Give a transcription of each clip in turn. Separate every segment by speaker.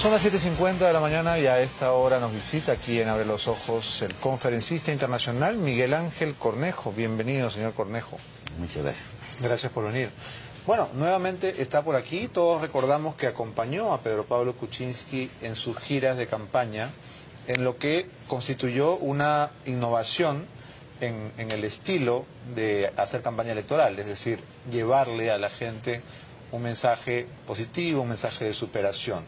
Speaker 1: Son las 7.50 de la mañana y a esta hora nos visita aquí en Abre los Ojos el conferencista internacional Miguel Ángel Cornejo. Bienvenido, señor Cornejo.
Speaker 2: Muchas gracias.
Speaker 1: Gracias por venir. Bueno, nuevamente está por aquí. Todos recordamos que acompañó a Pedro Pablo Kuczynski en sus giras de campaña, en lo que constituyó una innovación en, en el estilo de hacer campaña electoral, es decir, llevarle a la gente un mensaje positivo, un mensaje de superación.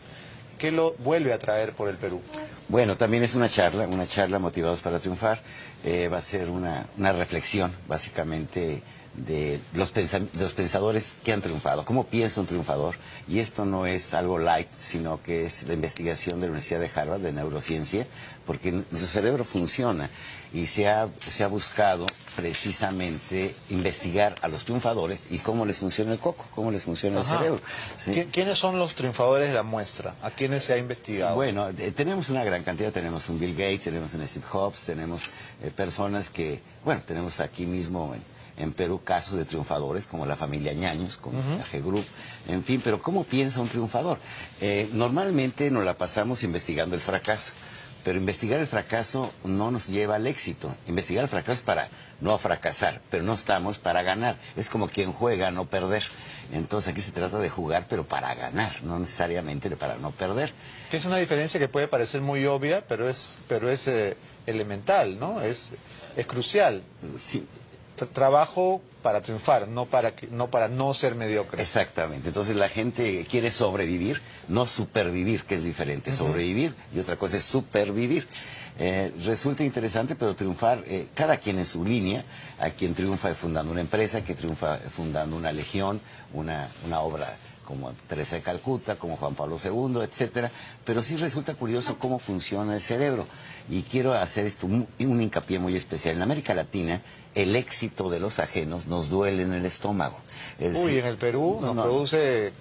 Speaker 1: ¿Qué lo vuelve a traer por el Perú?
Speaker 2: Bueno, también es una charla, una charla motivados para triunfar. Eh, va a ser una, una reflexión, básicamente, de los, los pensadores que han triunfado, cómo piensa un triunfador. Y esto no es algo light, sino que es la investigación de la Universidad de Harvard de neurociencia, porque nuestro cerebro funciona y se ha, se ha buscado precisamente investigar a los triunfadores y cómo les funciona el coco, cómo les funciona el cerebro. ¿sí?
Speaker 1: ¿Qui- ¿Quiénes son los triunfadores de la muestra? ¿A quiénes se ha investigado?
Speaker 2: Bueno, eh, tenemos una gran cantidad, tenemos un Bill Gates, tenemos un Steve Jobs, tenemos eh, personas que, bueno, tenemos aquí mismo en, en Perú casos de triunfadores como la familia Ñaños, como la G Group, en fin, pero ¿cómo piensa un triunfador? Eh, normalmente nos la pasamos investigando el fracaso, pero investigar el fracaso no nos lleva al éxito. Investigar el fracaso es para no fracasar, pero no estamos para ganar. Es como quien juega no perder. Entonces aquí se trata de jugar, pero para ganar, no necesariamente para no perder.
Speaker 1: Que es una diferencia que puede parecer muy obvia, pero es, pero es eh, elemental, ¿no? Es, es crucial.
Speaker 2: Sí,
Speaker 1: trabajo para triunfar, no para, no para no ser mediocre.
Speaker 2: exactamente. Entonces la gente quiere sobrevivir, no supervivir, que es diferente. Sobrevivir y otra cosa es supervivir. Eh, resulta interesante, pero triunfar, eh, cada quien en su línea, a quien triunfa fundando una empresa, que triunfa fundando una legión, una, una obra como Teresa de Calcuta, como Juan Pablo II, etcétera, pero sí resulta curioso cómo funciona el cerebro. Y quiero hacer esto un, un hincapié muy especial. En América Latina, el éxito de los ajenos nos duele en el estómago. Es
Speaker 1: Uy, en el Perú
Speaker 2: no,
Speaker 1: nos
Speaker 2: no,
Speaker 1: produce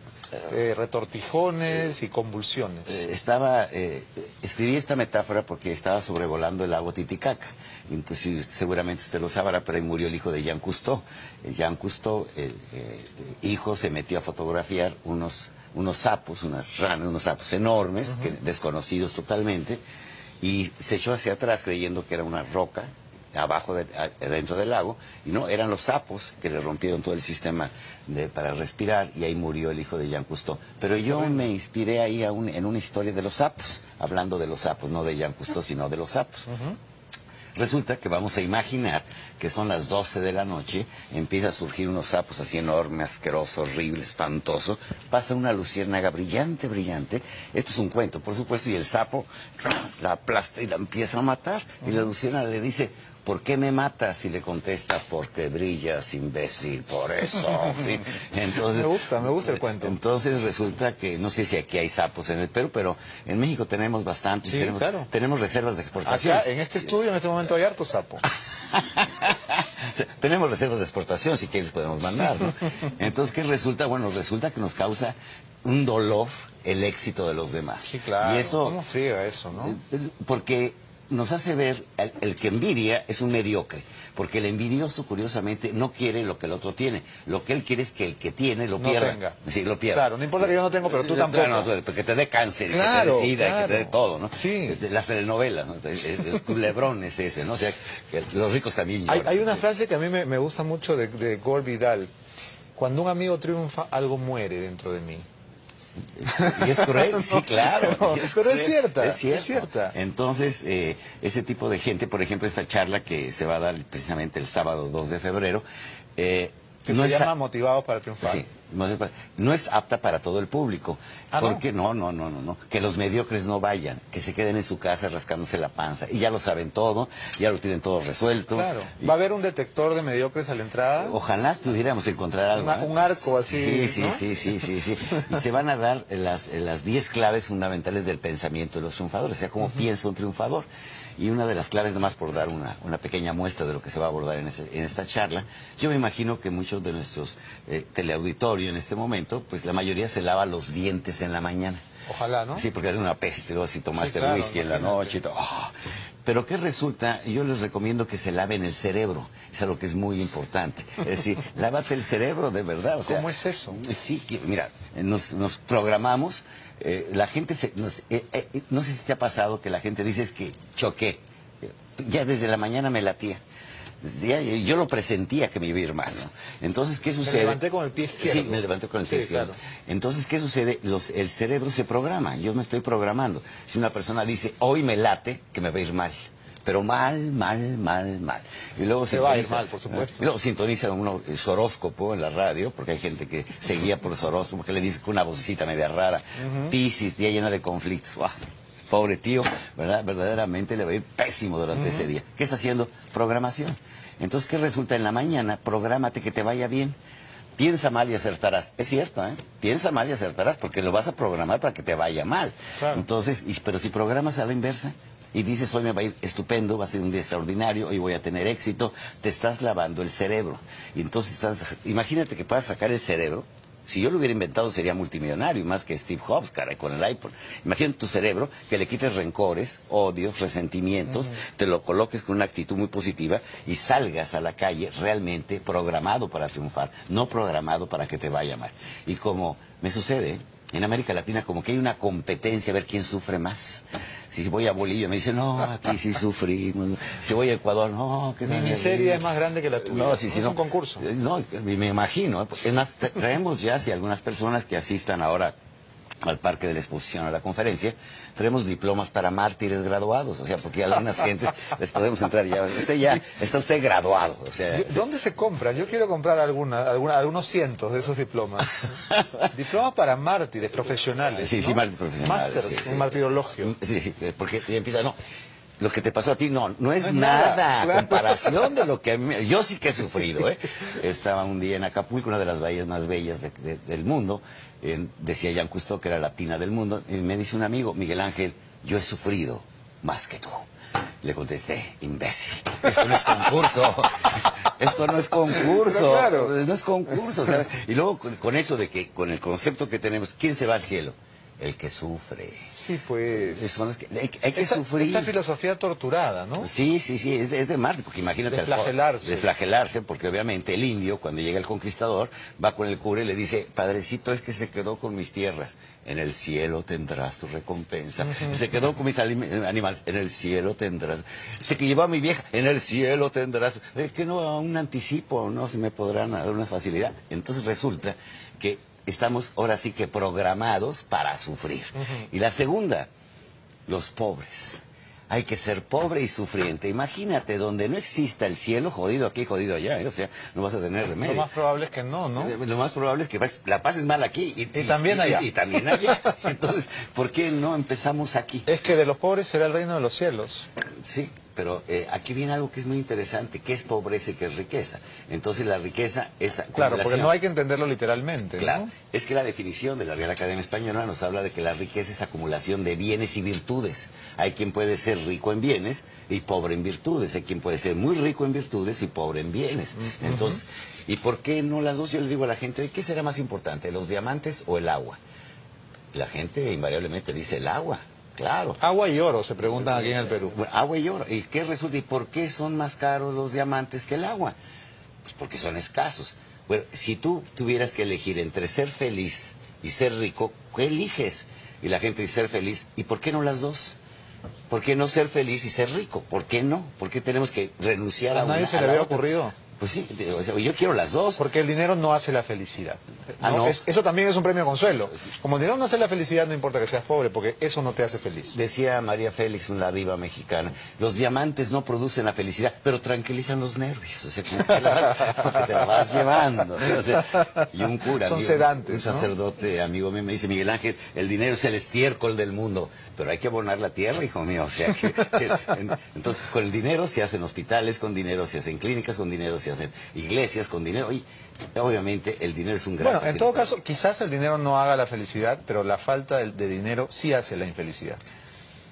Speaker 1: eh, retortijones y convulsiones.
Speaker 2: Eh, estaba, eh, escribí esta metáfora porque estaba sobrevolando el lago Titicaca. Entonces, seguramente usted lo sabrá, pero ahí murió el hijo de Jean Cousteau. Eh, Jean Cousteau, el eh, hijo, se metió a fotografiar unos, unos sapos, unas ranas, unos sapos enormes, que- desconocidos totalmente, y se echó hacia atrás creyendo que era una roca abajo de- dentro del lago y no eran los sapos que le rompieron todo el sistema de- para respirar y ahí murió el hijo de Jean Cousteau. Pero yo me inspiré ahí a un- en una historia de los sapos hablando de los sapos no de Jean Cousteau sino de los sapos. Resulta que vamos a imaginar que son las 12 de la noche, empieza a surgir unos sapos así enormes, asqueroso, horrible, espantoso, pasa una luciérnaga brillante, brillante, esto es un cuento, por supuesto, y el sapo la aplasta y la empieza a matar, y la luciérnaga le dice, ¿por qué me matas? Y le contesta, porque brillas, imbécil, por eso. ¿sí? Entonces,
Speaker 1: Me gusta, me gusta el cuento.
Speaker 2: Entonces resulta que, no sé si aquí hay sapos en el Perú, pero en México tenemos bastantes,
Speaker 1: Sí,
Speaker 2: tenemos,
Speaker 1: claro.
Speaker 2: tenemos reservas de exportación.
Speaker 1: Acá, en este estudio, en este momento hay harto sapo.
Speaker 2: Tenemos reservas de exportación, si quieres podemos mandar. ¿no? Entonces, ¿qué resulta? Bueno, resulta que nos causa un dolor el éxito de los demás.
Speaker 1: Sí, claro.
Speaker 2: Y eso,
Speaker 1: ¿Cómo friega eso, no?
Speaker 2: porque nos hace ver, el, el que envidia es un mediocre, porque el envidioso, curiosamente, no quiere lo que el otro tiene. Lo que él quiere es que el que tiene lo
Speaker 1: No
Speaker 2: pierda.
Speaker 1: tenga.
Speaker 2: Sí, lo pierda.
Speaker 1: Claro, no importa que yo no tengo, pero tú
Speaker 2: Claro,
Speaker 1: tampoco.
Speaker 2: no, tú- que te dé cáncer,
Speaker 1: Claro,
Speaker 2: que te dé sida, que te dé
Speaker 1: claro.
Speaker 2: todo, ¿no?
Speaker 1: Sí.
Speaker 2: Las telenovelas, ¿no? El, el culebrón es ese, ¿no? O sea, que los ricos también
Speaker 1: Hay, hay una frase que a mí me, me gusta mucho de, de Gore Vidal. Cuando un amigo triunfa, algo muere dentro de mí.
Speaker 2: Y es cruel, sí, claro.
Speaker 1: No,
Speaker 2: y
Speaker 1: pero es
Speaker 2: cruel,
Speaker 1: cierta,
Speaker 2: Es cierto.
Speaker 1: es cierta.
Speaker 2: Entonces, eh, ese tipo de gente, por ejemplo, esta charla que se va a dar precisamente el sábado 2 de febrero, eh,
Speaker 1: Que
Speaker 2: no
Speaker 1: se
Speaker 2: es
Speaker 1: llama Motivados para Triunfar.
Speaker 2: Sí, no es apta para todo el público.
Speaker 1: Ah,
Speaker 2: porque no? no, no, no, no, que los mediocres no vayan, que se queden en su casa rascándose la panza y ya lo saben todo, ya lo tienen todo resuelto.
Speaker 1: Claro.
Speaker 2: Y-
Speaker 1: ¿Va a haber un detector de mediocres a la entrada?
Speaker 2: Ojalá pudiéramos encontrar algo.
Speaker 1: Una-
Speaker 2: ¿eh?
Speaker 1: un arco así,
Speaker 2: Sí, sí,
Speaker 1: ¿no?
Speaker 2: sí, sí, sí, sí. Y se van a dar las eh, las 10 claves fundamentales del pensamiento de los triunfadores, o sea, cómo piensa un triunfador. Y una de las claves, nomás por dar una, una pequeña muestra de lo que se va a abordar en, ese- en esta charla, yo me imagino que muchos de nuestros eh, en este momento, pues la mayoría se lava los dientes en la mañana.
Speaker 1: Ojalá, ¿no?
Speaker 2: Sí, porque era una peste, luego si tomaste
Speaker 1: Sí, claro,
Speaker 2: whisky en la noche y todo. ¡ah! Pero ¿qué resulta? Yo les recomiendo que se laven el cerebro. Es algo que es muy importante. Es decir, lávate el cerebro de verdad. O sea,
Speaker 1: ¿Cómo es eso?
Speaker 2: Sí, mira, nos, nos programamos. eh, la gente, se, nos- eh, eh, no sé si te ha pasado que la gente dice es que choqué. Ya desde la mañana me latía. Ya, yo lo presentía que me iba a ir mal. ¿no? Entonces, ¿qué sucede?
Speaker 1: levanté con el pie izquierdo.
Speaker 2: Sí, me levanté con el pie
Speaker 1: Sí,
Speaker 2: izquierdo.
Speaker 1: claro.
Speaker 2: Entonces, ¿qué sucede? Los- el cerebro se programa, yo me estoy programando. Si una persona dice, hoy me late, que me va a ir mal. Pero mal, mal, mal, mal. Y luego
Speaker 1: Se va a ir mal, por supuesto.
Speaker 2: Y luego sintoniza uno eh, su horóscopo en la radio, porque hay gente que se guía por su horóscopo, que le dice con una vocecita media rara. Piscis, día llena de conflictos. ¡Guau! Pobre tío, ¿verdad? Verdaderamente le va a ir pésimo durante ese día. ¿Qué está haciendo? Programación. Entonces, ¿qué resulta? En la mañana, prográmate que te vaya bien. Piensa mal y acertarás. Es cierto, ¿eh? Piensa mal y acertarás porque lo vas a programar para que te vaya mal.
Speaker 1: Claro.
Speaker 2: Entonces, y- pero si programas a la inversa y dices, hoy me va a ir estupendo, va a ser un día extraordinario, hoy voy a tener éxito, te estás lavando el cerebro. Y entonces estás, imagínate que puedas sacar el cerebro. Si yo lo hubiera inventado sería multimillonario, más que Steve Jobs, caray, con el iPhone. Imagínate tu cerebro, que le quites rencores, odios, resentimientos, te lo coloques con una actitud muy positiva y salgas a la calle realmente programado para triunfar, no programado para que te vaya mal. Y como me sucede. En América Latina como que hay una competencia a ver quién sufre más. Si voy a Bolivia me dicen, no, aquí sí sufrimos. Si voy a Ecuador, no, que
Speaker 1: Mi miseria es más grande que la tuya.
Speaker 2: no, sí, sí,
Speaker 1: es
Speaker 2: no.
Speaker 1: un concurso.
Speaker 2: Eh, No, me imagino. Es más, tra- traemos ya, si algunas personas que asistan ahora al parque de la exposición, a la conferencia, traemos diplomas para mártires graduados, o sea, porque a algunas gentes les podemos entrar ya, usted ya, está usted graduado, o sea,
Speaker 1: ¿Dónde se compran? Yo quiero comprar alguna, alguna- algunos cientos de esos diplomas. diplomas para mártires profesionales.
Speaker 2: Sí, sí, mártires profesionales,
Speaker 1: Masters,
Speaker 2: sí, sí.
Speaker 1: un martirologio.
Speaker 2: Sí, sí, porque y empieza, no, lo que te pasó a ti no, no es
Speaker 1: No
Speaker 2: nada,
Speaker 1: nada, claro.
Speaker 2: comparación de lo que a mí, yo sí que he sufrido, ¿eh? Estaba un día en Acapulco, una de las bahías más bellas de- de- del mundo, en- decía Jean Cousteau que era la tina del mundo, y me dice un amigo, Miguel Ángel, yo he sufrido más que tú. Le contesté, imbécil, esto no es concurso, esto no es concurso,
Speaker 1: claro.
Speaker 2: no es concurso, ¿sabes? Y luego con, con eso de que, con el concepto que tenemos, ¿quién se va al cielo? El que sufre.
Speaker 1: Sí, pues.
Speaker 2: Que- hay, hay que
Speaker 1: Esta-
Speaker 2: sufrir.
Speaker 1: Esta filosofía torturada, ¿no?
Speaker 2: Sí, sí, sí, es de, es de Marte, porque imagínate...
Speaker 1: De flagelarse.
Speaker 2: De flagelarse, porque obviamente el indio, cuando llega el conquistador, va con el cura y le dice, padrecito, es que se quedó con mis tierras, en el cielo tendrás tu recompensa. Se quedó con mis animales, en el cielo tendrás. Se que llevó a mi vieja, en el cielo tendrás. Es que no, un anticipo, no se me podrán dar una facilidad. Entonces resulta que estamos ahora sí que programados para sufrir. Y la segunda, los pobres. Hay que ser pobre y sufriente. Imagínate, donde no exista el cielo, jodido aquí, jodido allá, ¿eh? o sea, no vas a tener
Speaker 1: Lo
Speaker 2: remedio.
Speaker 1: más probable es que no, ¿no?
Speaker 2: Eh, Lo más probable es que la pases mal aquí y,
Speaker 1: Y también allá.
Speaker 2: Y, también allá. Entonces, ¿por qué no empezamos aquí?
Speaker 1: Es que de los pobres será el reino de los cielos.
Speaker 2: Sí, pero eh, aquí viene algo que es muy interesante, que es pobreza y que es riqueza. Entonces, la riqueza es
Speaker 1: Claro, porque no hay que entenderlo literalmente. ¿no?
Speaker 2: Claro, es que la definición de la Real Academia Española nos habla de que la riqueza es acumulación de bienes y virtudes. Hay quien puede ser rico en bienes y pobre en virtudes. Hay quien puede ser muy rico en virtudes y pobre en bienes. Entonces, ¿y por qué no las dos? Yo le digo a la gente, ¿qué será más importante, los diamantes o el agua? La gente invariablemente dice el agua, claro.
Speaker 1: Agua y oro, se preguntan aquí en el Perú.
Speaker 2: Agua y oro. ¿Y qué resulta? ¿Y por qué son más caros los diamantes que el agua? Pues porque son escasos. Bueno, si tú tuvieras que elegir entre ser feliz y ser rico, ¿qué eliges? Y la gente dice ser feliz. ¿Y por qué no las dos? ¿Por qué no ser feliz y ser rico? ¿Por qué no? ¿Por qué tenemos que renunciar a,
Speaker 1: A nadie
Speaker 2: una-
Speaker 1: se
Speaker 2: a
Speaker 1: le había
Speaker 2: otra?
Speaker 1: ocurrido.
Speaker 2: Pues sí, o sea, yo quiero las dos.
Speaker 1: Porque el dinero no hace la felicidad.
Speaker 2: Ah, no.
Speaker 1: Es- eso también es un premio consuelo. Como el dinero no hace la felicidad, no importa que seas pobre, porque eso no te hace feliz.
Speaker 2: Decía María Félix, una diva mexicana, los diamantes no producen la felicidad, pero tranquilizan los nervios. O sea, como que, la vas- te la vas llevando. o sea, y un cura,
Speaker 1: Son
Speaker 2: amigo-
Speaker 1: sedantes,
Speaker 2: un
Speaker 1: ¿no?
Speaker 2: sacerdote, amigo mío, me dice, Miguel Ángel, el dinero es el estiércol del mundo, pero hay que abonar la tierra, hijo mío. O sea, que- que- en- entonces, con el dinero se hacen hospitales, con dinero se hacen clínicas, con dinero se hacen iglesias, con dinero. Y obviamente el dinero es un gran
Speaker 1: Bueno, en todo caso, quizás el dinero no haga la felicidad, pero la falta de, de dinero sí hace la infelicidad.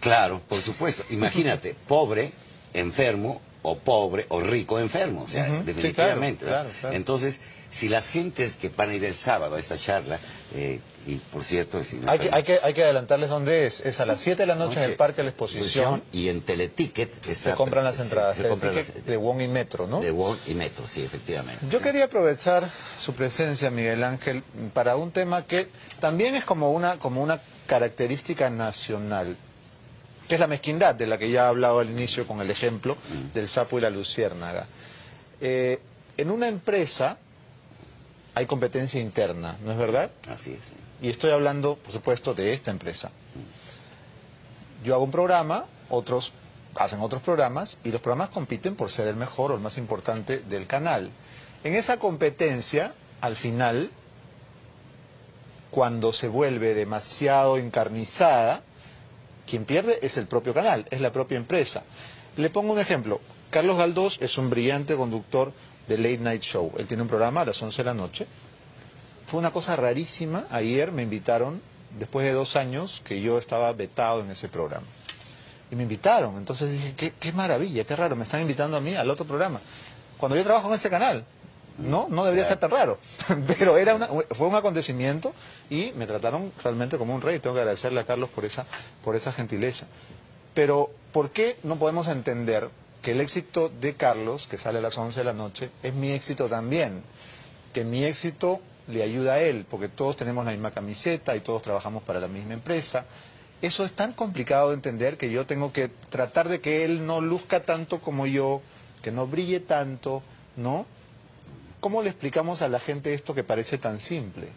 Speaker 2: Claro, por supuesto. Imagínate, pobre, enfermo, o pobre, o rico, enfermo. O sea, definitivamente.
Speaker 1: claro,
Speaker 2: ¿verdad?
Speaker 1: claro, claro.
Speaker 2: Entonces, si las gentes que van a ir el sábado a esta charla, eh, y por cierto... si
Speaker 1: Hay que, hay, que, hay que adelantarles dónde es. Es a las 7 de la noche en el Parque de la Exposición.
Speaker 2: Y en Teleticket
Speaker 1: Se compran las entradas.
Speaker 2: Se, compran las-
Speaker 1: de Wong y Metro, ¿no?
Speaker 2: de Wall y Metro, sí, efectivamente.
Speaker 1: Yo
Speaker 2: Sí.
Speaker 1: quería aprovechar su presencia, Miguel Ángel, para un tema que también es como una, como una característica nacional, que es la mezquindad, de la que ya he hablado al inicio con el ejemplo del sapo y la luciérnaga. Eh, en una empresa hay competencia interna, ¿no es verdad?
Speaker 2: Así es.
Speaker 1: Y estoy hablando, por supuesto, de esta empresa. Yo hago un programa, otros hacen otros programas y los programas compiten por ser el mejor o el más importante del canal. En esa competencia, al final, cuando se vuelve demasiado encarnizada, quien pierde es el propio canal, es la propia empresa. Le pongo un ejemplo. Carlos Galdós es un brillante conductor de Late Night Show. Él tiene un programa a las 11 de la noche. Fue una cosa rarísima. Ayer me invitaron, después de dos años que yo estaba vetado en ese programa. Y me invitaron. Entonces dije, qué, qué maravilla, qué raro, me están invitando a mí al otro programa. Cuando yo trabajo en este canal, no, no debería ser tan raro. Pero era una- fue un acontecimiento y me trataron realmente como un rey. Tengo que agradecerle a Carlos por esa, por esa gentileza. Pero, ¿por qué no podemos entender que el éxito de Carlos, que sale a las 11 de la noche, es mi éxito también? Que mi éxito le ayuda a él, porque todos tenemos la misma camiseta y todos trabajamos para la misma empresa. Eso es tan complicado de entender que yo tengo que tratar de que él no luzca tanto como yo, que no brille tanto, ¿no? ¿Cómo le explicamos a la gente esto que parece tan simple?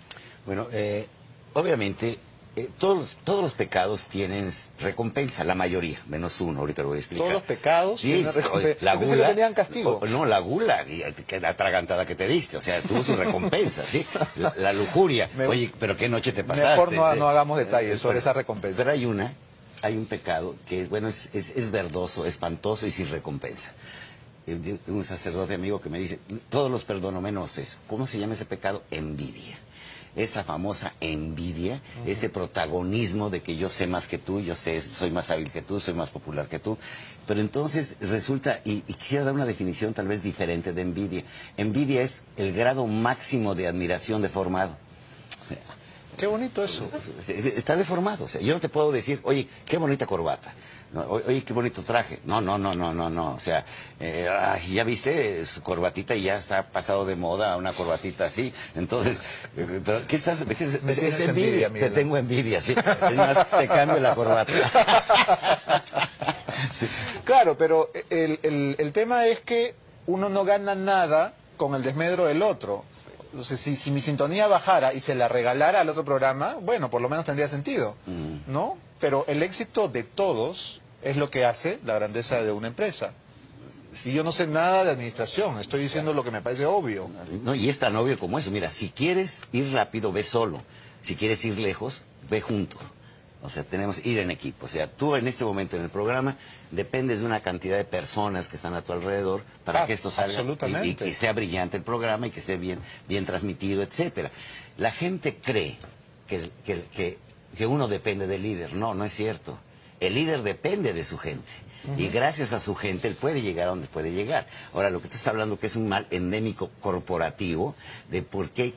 Speaker 2: Bueno, eh, obviamente eh, todos, los- todos los pecados tienen recompensa, la mayoría, menos uno, ahorita lo voy a explicar.
Speaker 1: Todos los pecados
Speaker 2: Sí,
Speaker 1: tienen recompensa.
Speaker 2: la gula,
Speaker 1: que tenían castigo.
Speaker 2: o- no, la gula, eh, la atragantada que te diste, o sea, tuvo su recompensa, ¿sí? La, la lujuria,
Speaker 1: Me-
Speaker 2: oye, pero qué noche te pasaste.
Speaker 1: Mejor no,
Speaker 2: ¿sí?
Speaker 1: no hagamos detalles sobre
Speaker 2: Pero-
Speaker 1: esa recompensa.
Speaker 2: Pero hay una, hay un pecado que es, bueno, es, es, es verdoso, espantoso y sin recompensa. Eh, Un sacerdote amigo que me dice, todos los perdono menos eso. ¿Cómo se llama ese pecado? Envidia. Esa famosa envidia, ese protagonismo de que yo sé más que tú, yo sé, soy más hábil que tú, soy más popular que tú. Pero entonces resulta, y, y quisiera dar una definición tal vez diferente de envidia. Envidia es el grado máximo de admiración deformado.
Speaker 1: Qué bonito eso.
Speaker 2: Está deformado. O sea, yo no te puedo decir, oye, qué bonita corbata. Oye, qué bonito traje. No, no, no, no, no, no. O sea, eh, ay, ya viste su corbatita y ya está pasado de moda una corbatita así. Entonces, eh, pero ¿qué estás? ¿qué es, envidia.
Speaker 1: envidia,
Speaker 2: te tengo envidia, sí. Es más, te cambio la corbata. Sí.
Speaker 1: Claro, pero el, el- el tema es que uno no gana nada con el desmedro del otro. O sea, si, si mi sintonía bajara y se la regalara al otro programa, bueno, por lo menos tendría sentido, ¿no? Pero el éxito de todos es lo que hace la grandeza de una empresa. Si yo no sé nada de administración, estoy diciendo lo que me parece obvio.
Speaker 2: No, y es tan obvio como eso. Mira, si quieres ir rápido, ve solo. Si quieres ir lejos, ve junto. O sea, tenemos ir en equipo. O sea, tú en este momento en el programa dependes de una cantidad de personas que están a tu alrededor para
Speaker 1: Ah,
Speaker 2: que esto salga y- y, que sea brillante el programa y que esté bien, bien transmitido, etcétera. La gente cree que, que, que, que uno depende del líder. No, no es cierto. El líder depende de su gente. Y gracias a su gente él puede llegar a donde puede llegar. Ahora, lo que tú estás hablando que es un mal endémico corporativo de por qué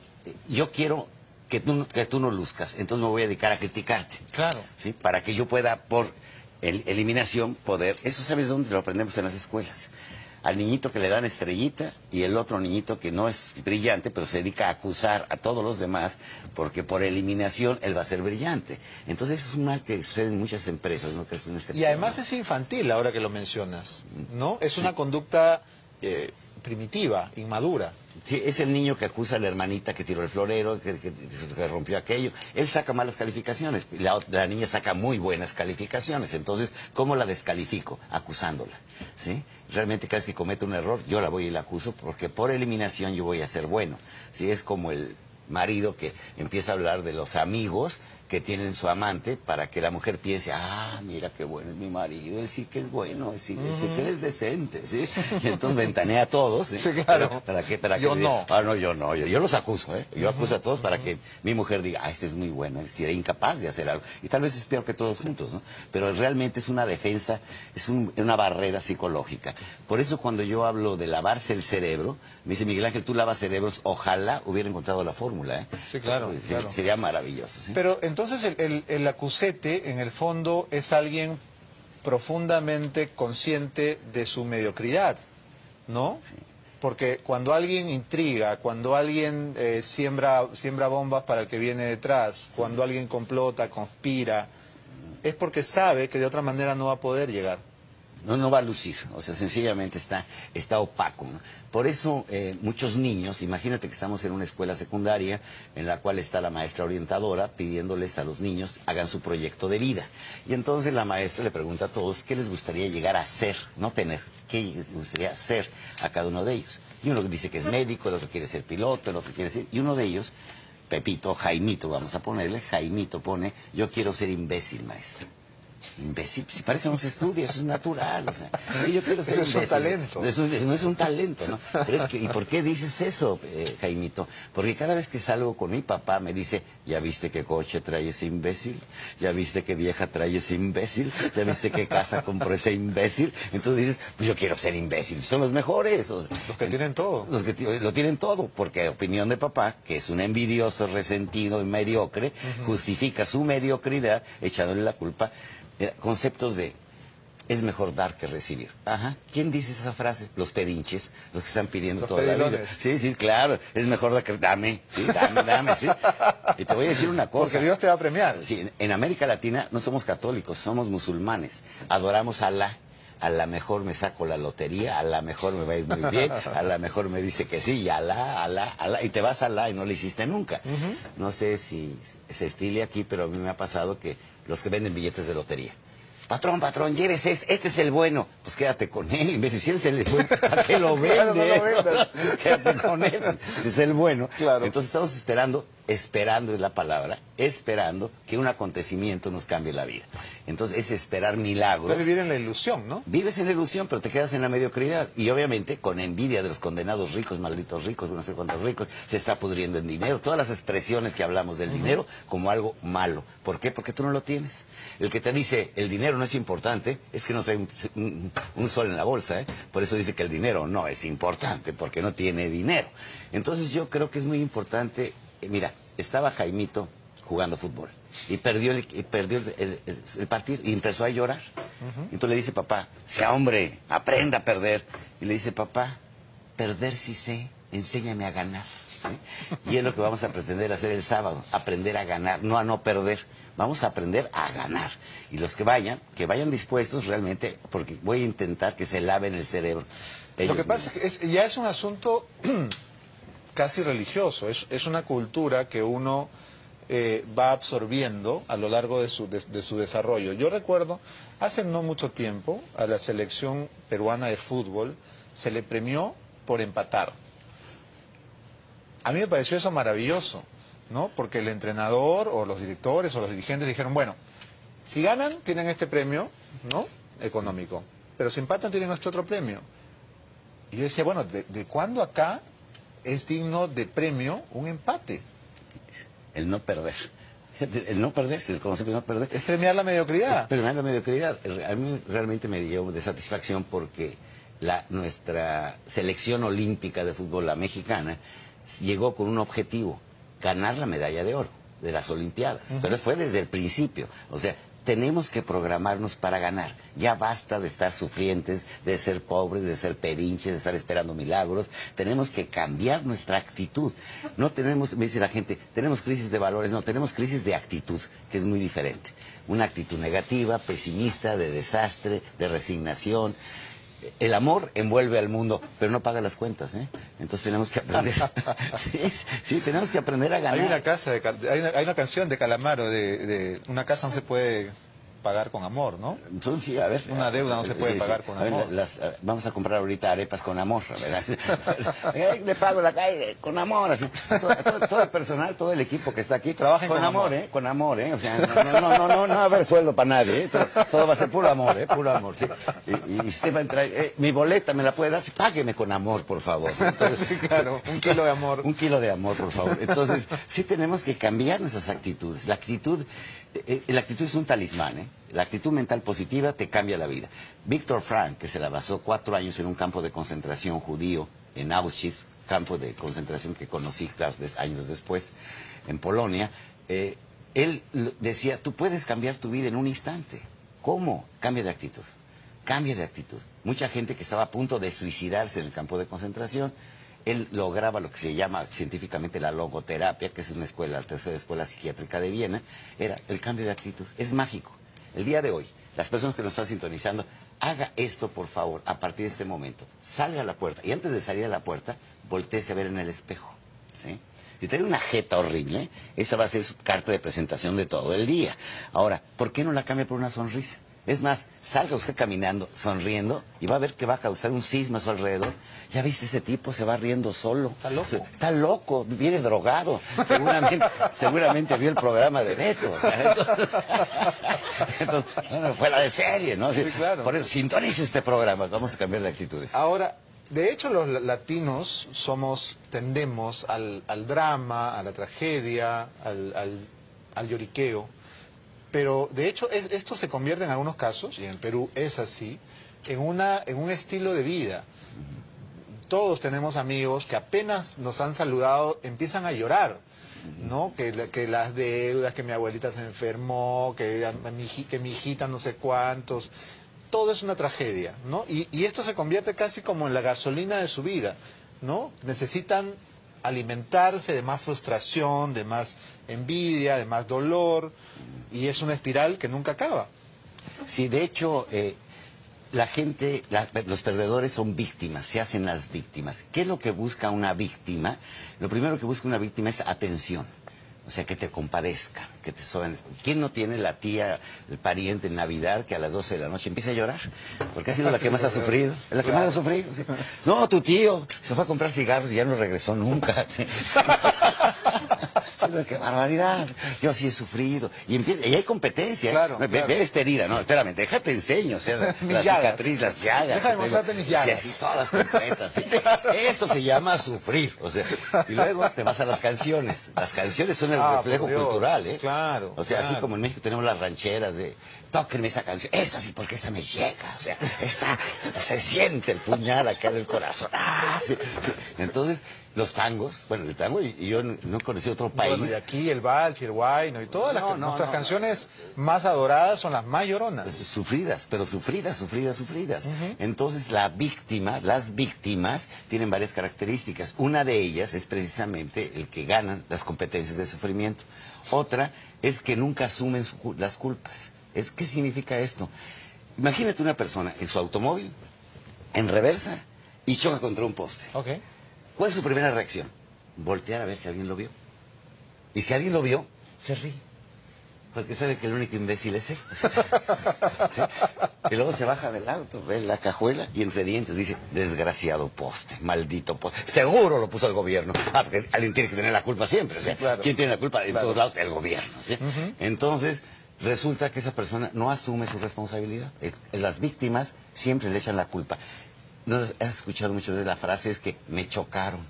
Speaker 2: yo quiero que tú, no- que tú no luzcas, entonces me voy a dedicar a criticarte.
Speaker 1: Claro.
Speaker 2: ¿sí? Para que yo pueda, por el- eliminación, poder... Eso sabes dónde lo aprendemos en las escuelas. Al niñito que le dan estrellita y el otro niñito que no es brillante, pero se dedica a acusar a todos los demás, porque por eliminación él va a ser brillante. Entonces es un mal que sucede en muchas empresas, ¿no? Que es una
Speaker 1: Y además es infantil ahora que lo mencionas, ¿no? Es una conducta eh, primitiva, inmadura.
Speaker 2: Sí, es el niño que acusa a la hermanita que tiró el florero, que, rompió aquello. Él saca malas calificaciones, la, la niña saca muy buenas calificaciones. Entonces, ¿cómo la descalifico? Acusándola. ¿sí? Realmente cada vez que comete un error, yo la voy y la acuso porque por eliminación yo voy a ser bueno. ¿sí? Es como el marido que empieza a hablar de los amigos que tienen su amante para que la mujer piense, ah, mira qué bueno es mi marido, él sí que es bueno, él sí, él sí que es decente, ¿sí? Y entonces ventanea a todos, ¿sí?
Speaker 1: Sí, claro.
Speaker 2: Pero, ¿Para qué? Para
Speaker 1: Yo
Speaker 2: que
Speaker 1: no.
Speaker 2: Ah, no, yo no, yo, yo los acuso, ¿eh? Yo acuso a todos para que mi mujer diga, ah, este es muy bueno, él sí era incapaz de hacer algo. Y tal vez es peor que todos juntos, ¿no? Pero realmente es una defensa, es un- una barrera psicológica. Por eso cuando yo hablo de lavarse el cerebro, me dice Miguel Ángel, tú lavas cerebros, ojalá hubiera encontrado la fórmula, ¿eh?
Speaker 1: Sí, claro,
Speaker 2: Sería-
Speaker 1: claro.
Speaker 2: Sería maravilloso, ¿sí?
Speaker 1: Pero entonces el, el- el acusete, en el fondo, es alguien profundamente consciente de su mediocridad, ¿no? Porque cuando alguien intriga, cuando alguien eh, siembra, siembra bombas para el que viene detrás, cuando alguien complota, conspira, es porque sabe que de otra manera no va a poder llegar.
Speaker 2: No, no va a lucir, o sea, sencillamente está, está opaco. Por eso eh, muchos niños, imagínate que estamos en una escuela secundaria en la cual está la maestra orientadora pidiéndoles a los niños hagan su proyecto de vida. Y entonces la maestra le pregunta a todos qué les gustaría llegar a ser, no tener, qué les gustaría ser a cada uno de ellos. Y uno dice que es médico, el otro quiere ser piloto, el otro quiere ser... Y uno de ellos, Pepito, Jaimito, vamos a ponerle, Jaimito pone, yo quiero ser imbécil, maestra. Imbécil, si parece no se estudia, eso es natural. O sea, sí, yo quiero ser
Speaker 1: Eso es un talento.
Speaker 2: Eso es- no es un talento, ¿no? Pero es que, ¿y por qué dices eso, eh, Jaimito? Porque cada vez que salgo con mi papá me dice, ¿ya viste qué coche trae ese imbécil? ¿Ya viste qué vieja trae ese imbécil? ¿Ya viste qué casa compró ese imbécil? Entonces dices, pues yo quiero ser imbécil, son los mejores. o sea,
Speaker 1: Los que tienen todo.
Speaker 2: los que lo tienen todo, porque opinión de papá, que es un envidioso, resentido y mediocre, justifica su mediocridad echándole la culpa. Mira, conceptos de es mejor dar que recibir. Ajá. ¿Quién dice esa frase? Los pedinches, los que están pidiendo
Speaker 1: Los
Speaker 2: toda la vida. Sí, sí, claro. Es mejor dar que dame, sí, dame, dame, sí. Y te voy a decir una cosa.
Speaker 1: Porque Dios te va a premiar.
Speaker 2: Sí, en- en América Latina no somos católicos, somos musulmanes. Adoramos a Alá. A la mejor me saco la lotería, a la mejor me va a ir muy bien, a la mejor me dice que sí, y Alá, Alá, Alá, y te vas a Alá y no le hiciste nunca. No sé si se estile aquí, pero a mí me ha pasado que los que venden billetes de lotería. Patrón, patrón, llévese este, este es el bueno. Pues quédate con él. Vez si es el bueno, ¿para qué lo vende?
Speaker 1: Claro, no lo vendas.
Speaker 2: quédate con él. Si es el bueno.
Speaker 1: Claro.
Speaker 2: Entonces estamos esperando, esperando es la palabra, esperando que un acontecimiento nos cambie la vida. Entonces es esperar milagros.
Speaker 1: Puedes vivir en la ilusión, ¿no?
Speaker 2: Vives en la ilusión, pero te quedas en la mediocridad. Y obviamente con envidia de los condenados ricos, malditos ricos, no sé cuántos ricos, se está pudriendo en dinero. Todas las expresiones que hablamos del dinero como algo malo. ¿Por qué? Porque tú no lo tienes. El que te dice el dinero no es importante es que no trae un, un- un sol en la bolsa. ¿eh? Por eso dice que el dinero no es importante, porque no tiene dinero. Entonces yo creo que es muy importante. Eh, mira, estaba Jaimito jugando fútbol y perdió el, y perdió el, el- el- el partido y empezó a llorar. Entonces le dice papá, sea hombre, aprenda a perder. Y le dice papá, perder sí sé, enséñame a ganar. ¿sí? Y es lo que vamos a pretender hacer el sábado, aprender a ganar, no a no perder. Vamos a aprender a ganar. Y los que vayan, que vayan dispuestos realmente, porque voy a intentar que se laven el cerebro.
Speaker 1: Lo que pasa
Speaker 2: mismos.
Speaker 1: es que es- ya es un asunto casi religioso, es, es una cultura que uno eh, va absorbiendo a lo largo de su, de, su desarrollo. Yo recuerdo, hace no mucho tiempo, a la selección peruana de fútbol se le premió por empatar. A mí me pareció eso maravilloso, ¿no? Porque el entrenador o los directores o los dirigentes dijeron, bueno, si ganan tienen este premio, ¿no? Económico, pero si empatan tienen este otro premio. Y yo decía, bueno, ¿de, de cuándo acá es digno de premio un empate?
Speaker 2: El no perder. El no perder, el concepto de no perder.
Speaker 1: Es premiar la mediocridad.
Speaker 2: Da la mediocridad. A mí realmente me dio de satisfacción porque la, nuestra selección olímpica de fútbol, la mexicana, llegó con un objetivo, ganar la medalla de oro de las Olimpiadas. Pero fue desde el principio. O sea, tenemos que programarnos para ganar. Ya basta de estar sufrientes, de ser pobres, de ser pedinches, de estar esperando milagros. Tenemos que cambiar nuestra actitud. No tenemos, me dice la gente, tenemos crisis de valores, no, tenemos crisis de actitud, que es muy diferente. Una actitud negativa, pesimista, de desastre, de resignación. El amor envuelve al mundo, pero no paga las cuentas, ¿eh? Entonces tenemos que aprender. sí, sí, tenemos que aprender a ganar.
Speaker 1: Hay una casa, de, hay, una, hay una canción de Calamaro de, de una casa no se puede pagar con amor, ¿no?
Speaker 2: Entonces, sí, a ver.
Speaker 1: Una deuda no se puede
Speaker 2: Sí, sí.
Speaker 1: pagar con
Speaker 2: A ver,
Speaker 1: amor.
Speaker 2: las, eh, vamos a comprar ahorita arepas con amor, ¿verdad? Le pago la calle con amor, así. Todo, todo- todo el personal, todo el equipo que está aquí,
Speaker 1: Trabajen
Speaker 2: con,
Speaker 1: con
Speaker 2: amor,
Speaker 1: amor.
Speaker 2: ¿eh? Con amor, ¿eh? O sea, no, no, no, no, no va a haber sueldo para nadie, ¿eh? Todo, todo va a ser puro amor, ¿eh? Puro amor, sí. Y, y usted va a entrar, eh, mi boleta me la puede dar, sí, págueme con amor, por favor. Entonces,
Speaker 1: Sí, claro, un kilo de amor.
Speaker 2: un kilo de amor, por favor. Entonces, sí tenemos que cambiar nuestras actitudes. La actitud, la actitud es un talismán, ¿eh? La actitud mental positiva te cambia la vida. Víctor Frank, que se la basó cuatro años en un campo de concentración judío en Auschwitz, campo de concentración que conocí años después en Polonia, eh, él decía, tú puedes cambiar tu vida en un instante. ¿Cómo? Cambia de actitud. Cambia de actitud. Mucha gente que estaba a punto de suicidarse en el campo de concentración, él lograba lo que se llama científicamente la logoterapia, que es una escuela, la tercera escuela psiquiátrica de Viena, era el cambio de actitud. Es mágico. El día de hoy, las personas que nos están sintonizando, haga esto por favor a partir de este momento. Salga a la puerta y antes de salir a la puerta, volteese a ver en el espejo. Si tiene una jeta horrible, esa va a ser su carta de presentación de todo el día. Ahora, ¿por qué no la cambia por una sonrisa? Es más, salga usted caminando, sonriendo, y va a ver que va a causar un sisma a su alrededor. Ya viste ese tipo, se va riendo solo.
Speaker 1: Está loco.
Speaker 2: Está loco, viene drogado. Seguramente, seguramente vio el programa de Beto. o sea, entonces, entonces, bueno, fuera de serie, ¿no?
Speaker 1: Sí, claro.
Speaker 2: Por eso, sintonice este programa, vamos a cambiar de actitudes.
Speaker 1: Ahora, de hecho los la- latinos somos, tendemos al, al drama, a la tragedia, al, al, al lloriqueo, pero de hecho es- esto se convierte en algunos casos, y en el Perú es así, en, una, en un estilo de vida. Todos tenemos amigos que apenas nos han saludado empiezan a llorar. ¿no? Que, que las deudas, que mi abuelita se enfermó, que, mi, que mi hijita no sé cuántos. Todo es una tragedia, ¿no? Y, y esto se convierte casi como en la gasolina de su vida, ¿no? Necesitan alimentarse de más frustración, de más envidia, de más dolor, y es una espiral que nunca acaba.
Speaker 2: Sí, de hecho, eh, la gente, los perdedores son víctimas, se hacen las víctimas. ¿Qué es lo que busca una víctima? Lo primero que busca una víctima es atención. O sea, que te compadezca, que te soben. ¿Quién no tiene la tía, el pariente en Navidad que a las 12 de la noche empieza a llorar? Porque ha sido la que más ha sufrido. Es la que más ha sufrido. No, tu tío se fue a comprar cigarros y ya no regresó nunca. Pero qué barbaridad. Yo sí he sufrido. Y, empieza, y hay competencia. ¿eh?
Speaker 1: Claro,
Speaker 2: Ve,
Speaker 1: claro.
Speaker 2: ve esta herida. No, espérame, déjate enseño. O sea, la, la cicatriz, las llagas.
Speaker 1: Deja de
Speaker 2: que tengo.
Speaker 1: mostrarte mis llagas.
Speaker 2: Sí, así todas completas. sí. Esto se llama sufrir. O sea, y luego te vas a las canciones. Las canciones son el
Speaker 1: Ah,
Speaker 2: reflejo cultural, ¿eh?
Speaker 1: claro,
Speaker 2: O sea, así como en México tenemos las rancheras de tóquenme esa canción. Esa sí, porque esa me llega. O sea, está, se siente el puñal acá en el corazón. Ah, sí. Entonces, los tangos, bueno, el tango, y, y yo no conocido otro país.
Speaker 1: Bueno, y aquí el vals y el guayno y todas las
Speaker 2: No,
Speaker 1: que-
Speaker 2: no,
Speaker 1: nuestras
Speaker 2: no.
Speaker 1: canciones más adoradas son las más lloronas.
Speaker 2: Sufridas, pero sufridas, sufridas, sufridas. Entonces la víctima, las víctimas tienen varias características. Una de ellas es precisamente el que ganan las competencias de sufrimiento. Otra es que nunca asumen su las culpas. Es, ¿Qué significa esto? Imagínate una persona en su automóvil, en reversa, y choca contra un poste. ¿Cuál es su primera reacción? Voltear a ver si alguien lo vio. Y si alguien lo vio, se ríe. Porque sabe que el único imbécil es él. ¿Sí? Y luego se baja del auto, ve la cajuela y entre dientes dice, desgraciado poste, maldito poste. Seguro lo puso el gobierno. Ah, porque alguien tiene que tener la culpa siempre. o sea,
Speaker 1: Sí, claro.
Speaker 2: ¿Quién tiene la culpa? En
Speaker 1: Claro.
Speaker 2: todos lados, el gobierno. ¿sí? Entonces, resulta que esa persona no asume su responsabilidad. Las víctimas siempre le echan la culpa. ¿No has escuchado muchas veces la frase es que me chocaron?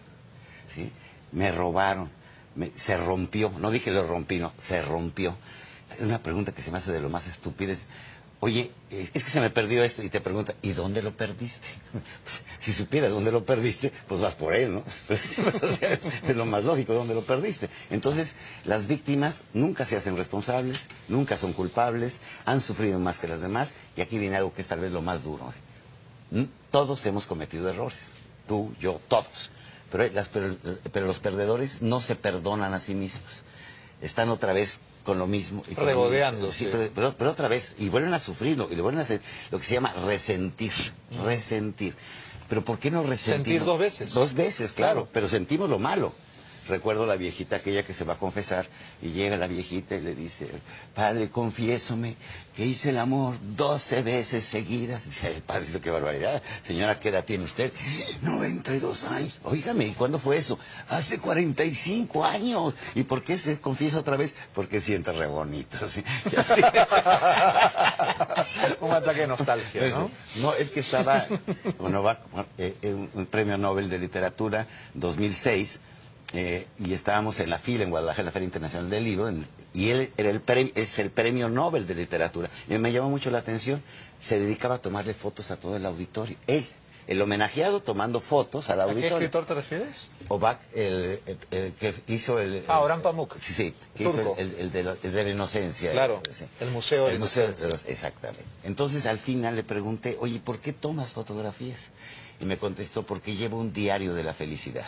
Speaker 2: ¿sí? Me robaron, me- se rompió, no dije lo rompí, no, se rompió. Una pregunta que se me hace de lo más estúpida es, oye, eh, es que se me perdió esto y te pregunta, ¿y dónde lo perdiste? Pues, si supieras dónde lo perdiste, pues vas por él, ¿no? O sea, es lo más lógico, ¿dónde lo perdiste? Entonces, las víctimas nunca se hacen responsables, nunca son culpables, han sufrido más que las demás, y aquí viene algo que es tal vez lo más duro. ¿Mm? Todos hemos cometido errores, tú, yo, todos. Pero, las- pero- pero los perdedores no se perdonan a sí mismos. están otra vez con lo mismo. Y con lo
Speaker 1: Regodeándose.
Speaker 2: mismo. Sí, pero, pero- pero otra vez, y vuelven a sufrirlo, y le vuelven a hacer lo que se llama resentir, resentir. Pero ¿por qué no resentir?
Speaker 1: Sentir dos veces.
Speaker 2: Dos veces, claro,
Speaker 1: Claro.
Speaker 2: pero sentimos lo malo. Recuerdo la viejita aquella que se va a confesar y llega la viejita y le dice, padre, confiésome que hice el amor 12 veces seguidas. Dice el padre, dice, qué barbaridad. Señora, ¿qué edad tiene usted? 92 años. Óigame, ¿y cuándo fue eso? Hace 45 años. ¿Y por qué se confiesa otra vez? Porque siente re bonito. ¿sí? Así.
Speaker 1: Un ataque de nostalgia, ¿no?
Speaker 2: No, es que estaba, bueno, va, eh, eh, un, un premio Nobel de Literatura 2006, eh, y estábamos en la fila en Guadalajara, en la Feria Internacional del Libro, y él era el pre- es el premio Nobel de Literatura. Y me llamó mucho la atención, se dedicaba a tomarle fotos a todo el auditorio. Él, el homenajeado tomando fotos al
Speaker 1: ¿A qué
Speaker 2: auditorio.
Speaker 1: escritor te refieres?
Speaker 2: Obak, el, el- el que hizo el...
Speaker 1: Ah, Orhan Pamuk.
Speaker 2: Sí, sí, que hizo
Speaker 1: Turco.
Speaker 2: el, el- de la, de la inocencia.
Speaker 1: Claro,
Speaker 2: sí.
Speaker 1: el Museo de la
Speaker 2: Museo
Speaker 1: Inocencia.
Speaker 2: de los- Exactamente. Entonces al final le pregunté, oye, ¿por qué tomas fotografías? Y me contestó, porque llevo un diario de la felicidad.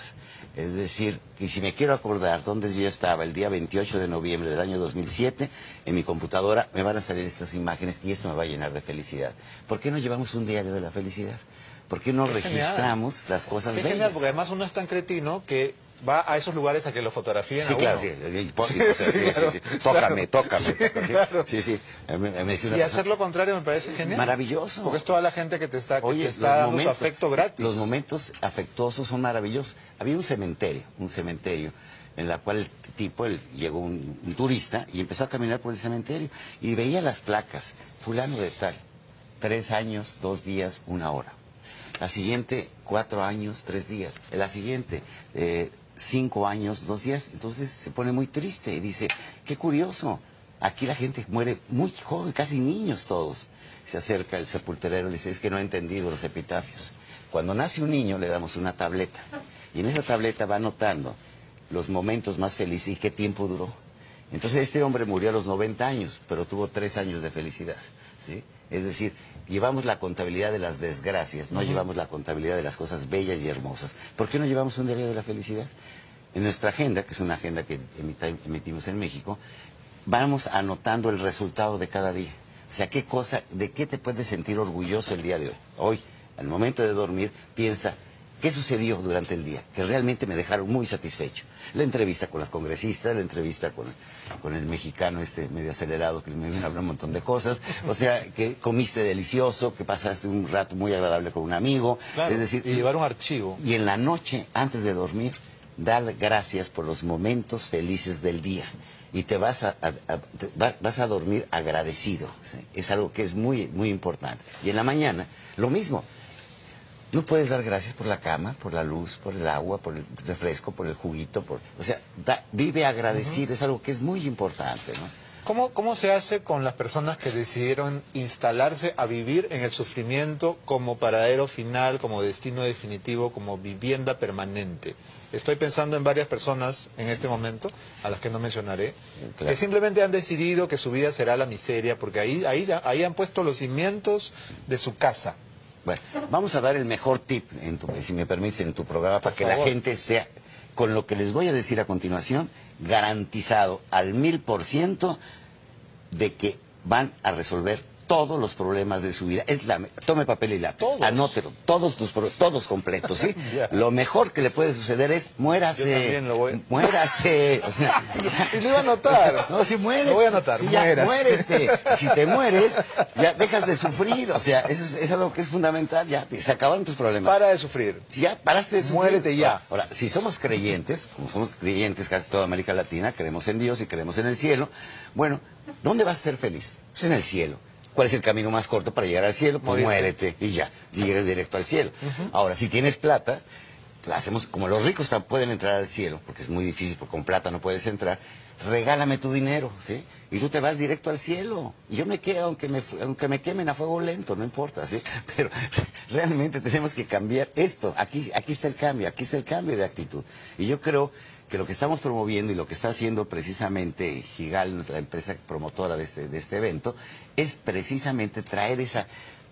Speaker 2: Es decir, que si me quiero acordar dónde yo estaba el día 28 de noviembre del año 2007, en mi computadora me van a salir estas imágenes y esto me va a llenar de felicidad. ¿Por qué no llevamos un diario de la felicidad? ¿Por qué no
Speaker 1: Qué genial.
Speaker 2: registramos las cosas
Speaker 1: Qué
Speaker 2: bellas?
Speaker 1: genial, porque además uno es tan cretino que va a esos lugares a que lo fotografíen
Speaker 2: Sí,
Speaker 1: a
Speaker 2: claro, sí. Tócame, tócame,
Speaker 1: Sí,
Speaker 2: sí. me- me
Speaker 1: Y
Speaker 2: persona,
Speaker 1: hacer lo contrario me parece genial.
Speaker 2: Maravilloso.
Speaker 1: Porque es toda la gente que te está, que
Speaker 2: Oye,
Speaker 1: te está dando su afecto gratis.
Speaker 2: Los momentos afectuosos son maravillosos. Había un cementerio, un cementerio, en la cual el tipo, él, llegó un, un turista y empezó a caminar por el cementerio y veía las placas, fulano de tal, tres años, dos días, una hora. La siguiente, cuatro años, tres días. La siguiente, eh, cinco años, dos días. Entonces se pone muy triste y dice, qué curioso, aquí la gente muere muy joven, casi niños todos. Se acerca el sepulturero y le dice, es que no he entendido los epitafios. Cuando nace un niño le damos una tableta y en esa tableta va anotando los momentos más felices y qué tiempo duró. Entonces este hombre murió a los 90 años, pero tuvo tres años de felicidad. ¿sí? Es decir, llevamos la contabilidad de las desgracias, no llevamos la contabilidad de las cosas bellas y hermosas. ¿Por qué no llevamos un diario de la felicidad? En nuestra agenda, que es una agenda que emitimos en México, vamos anotando el resultado de cada día. O sea, qué cosa, de qué te puedes sentir orgulloso el día de hoy. Hoy, al momento de dormir, piensa, ¿qué sucedió durante el día? Que realmente me dejaron muy satisfecho. La entrevista con las congresistas, la entrevista con, con el mexicano este medio acelerado que me vino a hablar un montón de cosas. O sea, que comiste delicioso, que pasaste un rato muy agradable con un amigo.
Speaker 1: Claro,
Speaker 2: es decir,
Speaker 1: y llevar un archivo.
Speaker 2: y en la noche, antes de dormir, dar gracias por los momentos felices del día. Y te vas a, a- a- te vas, vas a dormir agradecido. ¿sí? Es algo que es muy, muy importante. Y en la mañana, lo mismo. No puedes dar gracias por la cama, por la luz, por el agua, por el refresco, por el juguito. Por, o sea, da- vive agradecido. Es algo que es muy importante. ¿no?
Speaker 1: ¿Cómo, ¿Cómo se hace con las personas que decidieron instalarse a vivir en el sufrimiento como paradero final, como destino definitivo, como vivienda permanente? Estoy pensando en varias personas en este momento, a las que no mencionaré,
Speaker 2: Claro.
Speaker 1: que simplemente han decidido que su vida será la miseria, porque ahí, ahí, ahí han puesto los cimientos de su casa.
Speaker 2: Bueno, vamos a dar el mejor tip, en tu- si me permites, en tu programa para que la gente sea, con lo que les voy a decir a continuación, garantizado al mil por ciento de que van a resolver todos los problemas de su vida. Es la, tome papel y lápiz,
Speaker 1: Todos.
Speaker 2: anótelo, todos tus todos completos, ¿sí? Lo mejor que le puede suceder es muérase.
Speaker 1: Yo también lo voy-
Speaker 2: Muérase. O sea,
Speaker 1: Y lo iba a anotar.
Speaker 2: no, si muere.
Speaker 1: Lo voy a anotar, muérase.
Speaker 2: muérete. Si te mueres, ya dejas de sufrir. O sea, eso es, eso es algo que es fundamental. Ya, se acabaron tus problemas.
Speaker 1: Para de sufrir.
Speaker 2: Si ya paraste de sufrir.
Speaker 1: Muérete ya.
Speaker 2: Ahora, si somos creyentes, como somos creyentes casi toda América Latina, creemos en Dios y creemos en el cielo, bueno, ¿dónde vas a ser feliz? Pues en el cielo. ¿Cuál es el camino más corto para llegar al cielo? Pues muérete y ya, llegues directo al cielo. Ahora, si tienes plata, la hacemos como los ricos pueden entrar al cielo, porque es muy difícil, porque con plata no puedes entrar. Regálame tu dinero, ¿sí? Y tú te vas directo al cielo. Y yo me quedo, aunque me, aunque me quemen a fuego lento, no importa, ¿sí? Pero realmente tenemos que cambiar esto. Aquí, aquí está el cambio, aquí está el cambio de actitud. Y yo creo que lo que estamos promoviendo y lo que está haciendo precisamente Gigal, nuestra empresa promotora de este, de este evento, es precisamente traer esa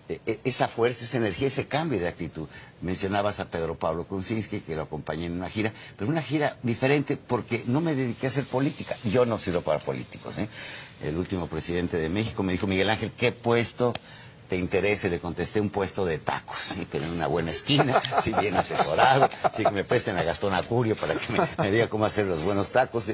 Speaker 2: e, e, esa fuerza, esa energía, ese cambio de actitud. Mencionabas a Pedro Pablo Kunczynski, que lo acompañé en una gira, pero una gira diferente porque no me dediqué a hacer política. Yo no sirvo para políticos. ¿eh? El último presidente de México me dijo, Miguel Ángel, ¿qué puesto te interesa? Le contesté un puesto de tacos, ¿sí? pero en una buena esquina, si bien asesorado, sí que me presten a Gastón Acurio para que me, diga cómo hacer los buenos tacos.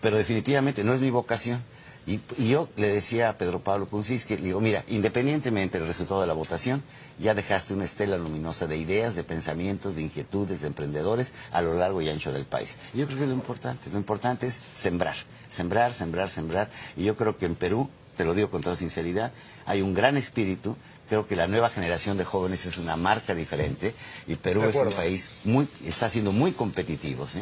Speaker 2: Pero definitivamente no es mi vocación. Y, yo le decía a Pedro Pablo que le digo, mira, independientemente del resultado de la votación, ya dejaste una estela luminosa de ideas, de pensamientos, de inquietudes, de emprendedores a lo largo y ancho del país. Yo creo que es lo importante. Lo importante es sembrar, sembrar, sembrar, sembrar. Y yo creo que en Perú, te lo digo con toda sinceridad, hay un gran espíritu. Creo que la nueva generación de jóvenes es una marca diferente y Perú es un país muy, está siendo muy competitivo. ¿sí?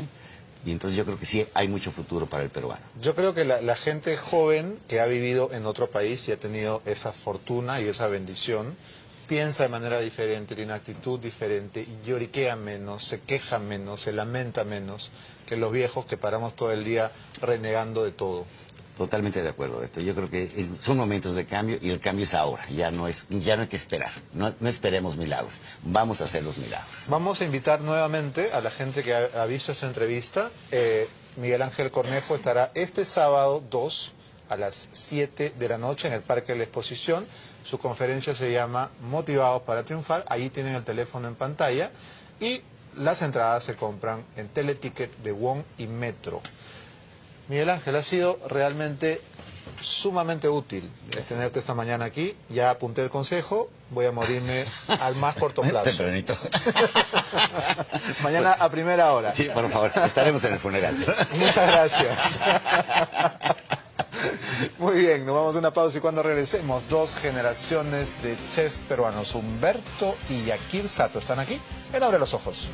Speaker 2: Y entonces yo creo que sí hay mucho futuro para el peruano.
Speaker 1: Yo creo que la, gente joven que ha vivido en otro país y ha tenido esa fortuna y esa bendición, piensa de manera diferente, tiene una actitud diferente y lloriquea menos, se queja menos, se lamenta menos que los viejos que paramos todo el día renegando de todo.
Speaker 2: Totalmente de acuerdo, esto. Yo creo que son momentos de cambio y el cambio es ahora. Ya no es, ya no hay que esperar. No, esperemos milagros. Vamos a hacer los milagros.
Speaker 1: Vamos a invitar nuevamente a la gente que ha, visto esta entrevista. Eh, Miguel Ángel Cornejo estará este sábado 2 a las 7 de la noche en el Parque de la Exposición. Su conferencia se llama Motivados para Triunfar. Ahí tienen el teléfono en pantalla. Y las entradas se compran en Teleticket de WON y Metro. Miguel Ángel, ha sido realmente sumamente útil tenerte esta mañana aquí. Ya apunté el consejo, voy a morirme al más corto plazo. mañana a primera hora.
Speaker 2: Sí, por favor, estaremos en el funeral.
Speaker 1: Muchas gracias. Muy bien, nos vamos a una pausa y cuando regresemos, dos generaciones de chefs peruanos, Humberto y Yakir Sato, están aquí en Abre los Ojos.